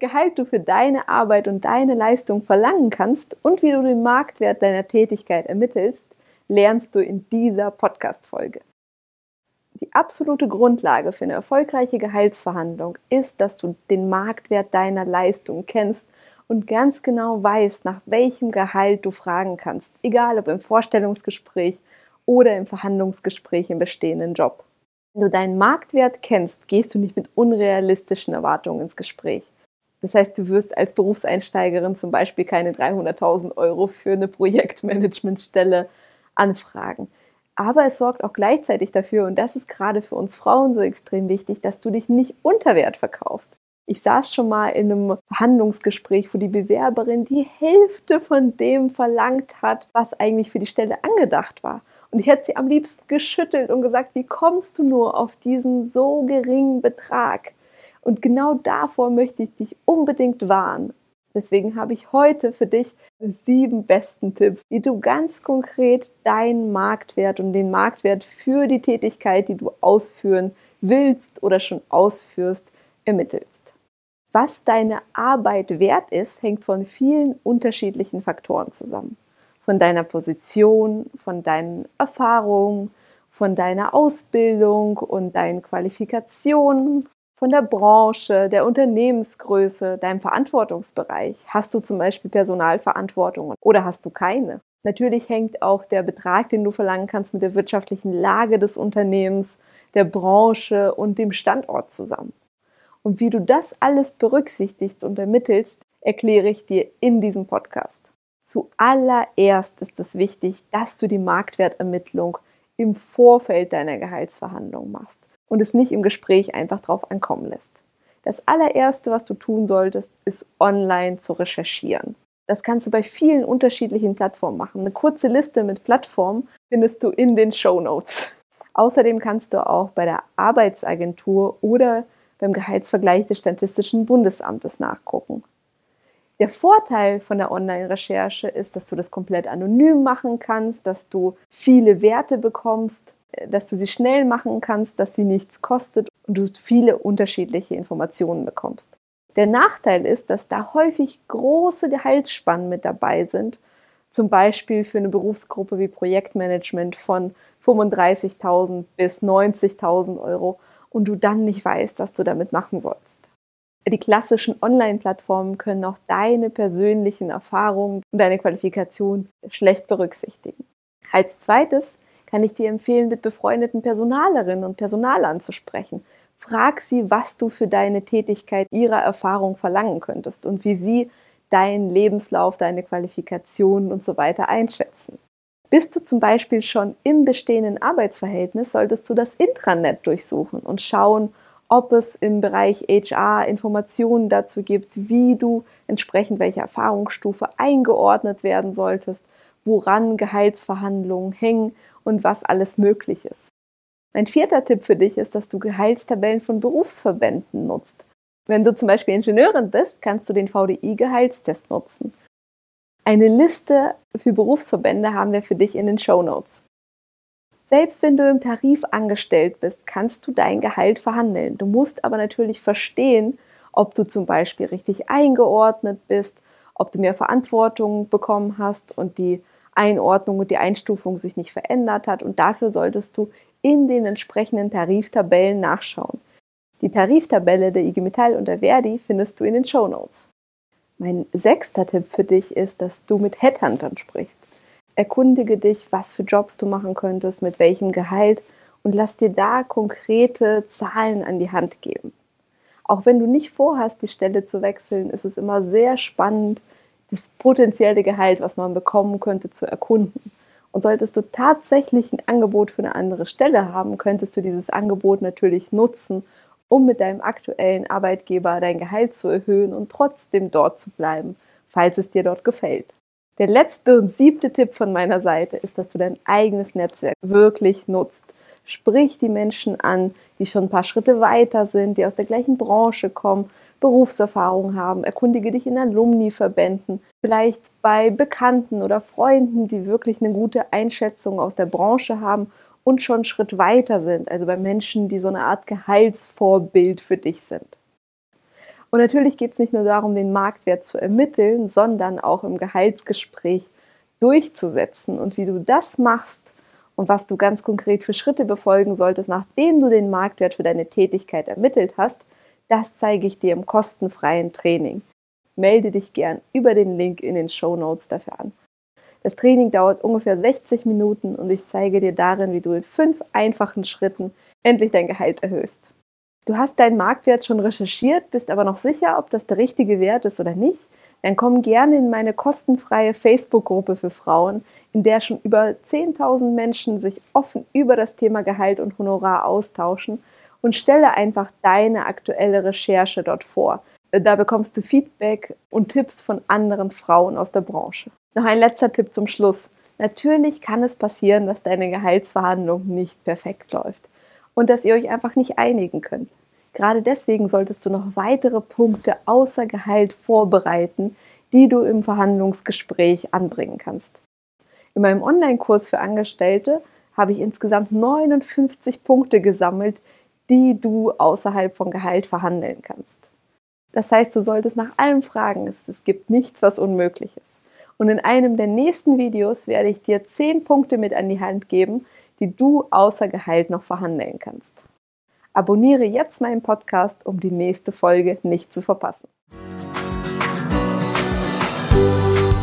Gehalt du für deine Arbeit und deine Leistung verlangen kannst und wie du den Marktwert deiner Tätigkeit ermittelst, lernst du in dieser Podcast-Folge. Die absolute Grundlage für eine erfolgreiche Gehaltsverhandlung ist, dass du den Marktwert deiner Leistung kennst und ganz genau weißt, nach welchem Gehalt du fragen kannst, egal ob im Vorstellungsgespräch oder im Verhandlungsgespräch im bestehenden Job. Wenn du deinen Marktwert kennst, gehst du nicht mit unrealistischen Erwartungen ins Gespräch. Das heißt, du wirst als Berufseinsteigerin zum Beispiel keine 300.000 Euro für eine Projektmanagementstelle anfragen. Aber es sorgt auch gleichzeitig dafür, und das ist gerade für uns Frauen so extrem wichtig, dass du dich nicht unter Wert verkaufst. Ich saß schon mal in einem Verhandlungsgespräch, wo die Bewerberin die Hälfte von dem verlangt hat, was eigentlich für die Stelle angedacht war. Und ich hätte sie am liebsten geschüttelt und gesagt, wie kommst du nur auf diesen so geringen Betrag? Und genau davor möchte ich dich unbedingt warnen. Deswegen habe ich heute für dich sieben besten Tipps, wie du ganz konkret deinen Marktwert und den Marktwert für die Tätigkeit, die du ausführen willst oder schon ausführst, ermittelst. Was deine Arbeit wert ist, hängt von vielen unterschiedlichen Faktoren zusammen. Von deiner Position, von deinen Erfahrungen, von deiner Ausbildung und deinen Qualifikationen, von der Branche, der Unternehmensgröße, deinem Verantwortungsbereich. Hast du zum Beispiel Personalverantwortung oder hast du keine? Natürlich hängt auch der Betrag, den du verlangen kannst, mit der wirtschaftlichen Lage des Unternehmens, der Branche und dem Standort zusammen. Und wie du das alles berücksichtigst und ermittelst, erkläre ich dir in diesem Podcast. Zuallererst ist es wichtig, dass du die Marktwertermittlung im Vorfeld deiner Gehaltsverhandlung machst und es nicht im Gespräch einfach drauf ankommen lässt. Das allererste, was du tun solltest, ist online zu recherchieren. Das kannst du bei vielen unterschiedlichen Plattformen machen. Eine kurze Liste mit Plattformen findest du in den Show Notes. Außerdem kannst du auch bei der Arbeitsagentur oder beim Gehaltsvergleich des Statistischen Bundesamtes nachgucken. Der Vorteil von der Online-Recherche ist, dass du das komplett anonym machen kannst, dass du viele Werte bekommst dass du sie schnell machen kannst, dass sie nichts kostet und du viele unterschiedliche Informationen bekommst. Der Nachteil ist, dass da häufig große Gehaltsspannen mit dabei sind, zum Beispiel für eine Berufsgruppe wie Projektmanagement von 35.000 bis 90.000 Euro und du dann nicht weißt, was du damit machen sollst. Die klassischen Online-Plattformen können auch deine persönlichen Erfahrungen und deine Qualifikation schlecht berücksichtigen. Als zweites kann ich dir empfehlen, mit befreundeten Personalerinnen und Personalern zu sprechen. Frag sie, was du für deine Tätigkeit ihrer Erfahrung verlangen könntest und wie sie deinen Lebenslauf, deine Qualifikationen und so weiter einschätzen. Bist du zum Beispiel schon im bestehenden Arbeitsverhältnis, solltest du das Intranet durchsuchen und schauen, ob es im Bereich HR Informationen dazu gibt, wie du entsprechend welcher Erfahrungsstufe eingeordnet werden solltest, woran Gehaltsverhandlungen hängen und was alles möglich ist. Mein vierter Tipp für dich ist, dass du Gehaltstabellen von Berufsverbänden nutzt. Wenn du zum Beispiel Ingenieurin bist, kannst du den VDI-Gehaltstest nutzen. Eine Liste für Berufsverbände haben wir für dich in den Show Notes. Selbst wenn du im Tarif angestellt bist, kannst du dein Gehalt verhandeln. Du musst aber natürlich verstehen, ob du zum Beispiel richtig eingeordnet bist, ob du mehr Verantwortung bekommen hast und die Einordnung und die Einstufung sich nicht verändert hat und dafür solltest du in den entsprechenden Tariftabellen nachschauen. Die Tariftabelle der IG Metall und der Verdi findest du in den Show Notes. Mein sechster Tipp für dich ist, dass du mit Headhuntern sprichst. Erkundige dich, was für Jobs du machen könntest, mit welchem Gehalt und lass dir da konkrete Zahlen an die Hand geben. Auch wenn du nicht vorhast, die Stelle zu wechseln, ist es immer sehr spannend, das potenzielle Gehalt, was man bekommen könnte, zu erkunden. Und solltest du tatsächlich ein Angebot für eine andere Stelle haben, könntest du dieses Angebot natürlich nutzen, um mit deinem aktuellen Arbeitgeber dein Gehalt zu erhöhen und trotzdem dort zu bleiben, falls es dir dort gefällt. Der letzte und siebte Tipp von meiner Seite ist, dass du dein eigenes Netzwerk wirklich nutzt. Sprich die Menschen an, die schon ein paar Schritte weiter sind, die aus der gleichen Branche kommen, Berufserfahrung haben. Erkundige dich in Alumni-Verbänden, vielleicht bei Bekannten oder Freunden, die wirklich eine gute Einschätzung aus der Branche haben und schon einen Schritt weiter sind. Also bei Menschen, die so eine Art Gehaltsvorbild für dich sind. Und natürlich geht es nicht nur darum, den Marktwert zu ermitteln, sondern auch im Gehaltsgespräch durchzusetzen. Und wie du das machst und was du ganz konkret für Schritte befolgen solltest, nachdem du den Marktwert für deine Tätigkeit ermittelt hast, das zeige ich dir im kostenfreien Training. Melde dich gern über den Link in den Show Notes dafür an. Das Training dauert ungefähr 60 Minuten und ich zeige dir darin, wie du in fünf einfachen Schritten endlich dein Gehalt erhöhst. Du hast deinen Marktwert schon recherchiert, bist aber noch sicher, ob das der richtige Wert ist oder nicht? Dann komm gerne in meine kostenfreie Facebook-Gruppe für Frauen, in der schon über 10.000 Menschen sich offen über das Thema Gehalt und Honorar austauschen und stelle einfach deine aktuelle Recherche dort vor. Da bekommst du Feedback und Tipps von anderen Frauen aus der Branche. Noch ein letzter Tipp zum Schluss. Natürlich kann es passieren, dass deine Gehaltsverhandlung nicht perfekt läuft und dass ihr euch einfach nicht einigen könnt. Gerade deswegen solltest du noch weitere Punkte außer Gehalt vorbereiten, die du im Verhandlungsgespräch anbringen kannst. In meinem Online-Kurs für Angestellte habe ich insgesamt 59 Punkte gesammelt, die du außerhalb von Gehalt verhandeln kannst. Das heißt, du solltest nach allem fragen. Es, gibt nichts, was unmöglich ist. Und in einem der nächsten Videos werde ich dir 10 Punkte mit an die Hand geben, die du außer Gehalt noch verhandeln kannst. Abonniere jetzt meinen Podcast, um die nächste Folge nicht zu verpassen.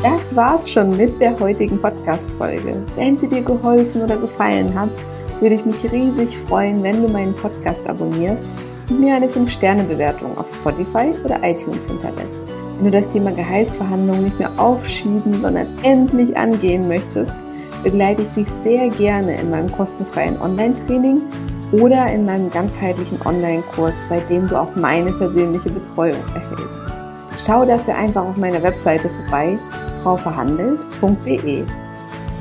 Das war's schon mit der heutigen Podcast-Folge. Wenn sie dir geholfen oder gefallen hat, würde ich mich riesig freuen, wenn du meinen Podcast abonnierst und mir eine 5-Sterne-Bewertung auf Spotify oder iTunes hinterlässt. Wenn du das Thema Gehaltsverhandlungen nicht mehr aufschieben, sondern endlich angehen möchtest, begleite ich dich sehr gerne in meinem kostenfreien Online-Training oder in meinem ganzheitlichen Online-Kurs, bei dem du auch meine persönliche Betreuung erhältst. Schau dafür einfach auf meiner Webseite vorbei, frauverhandelt.de.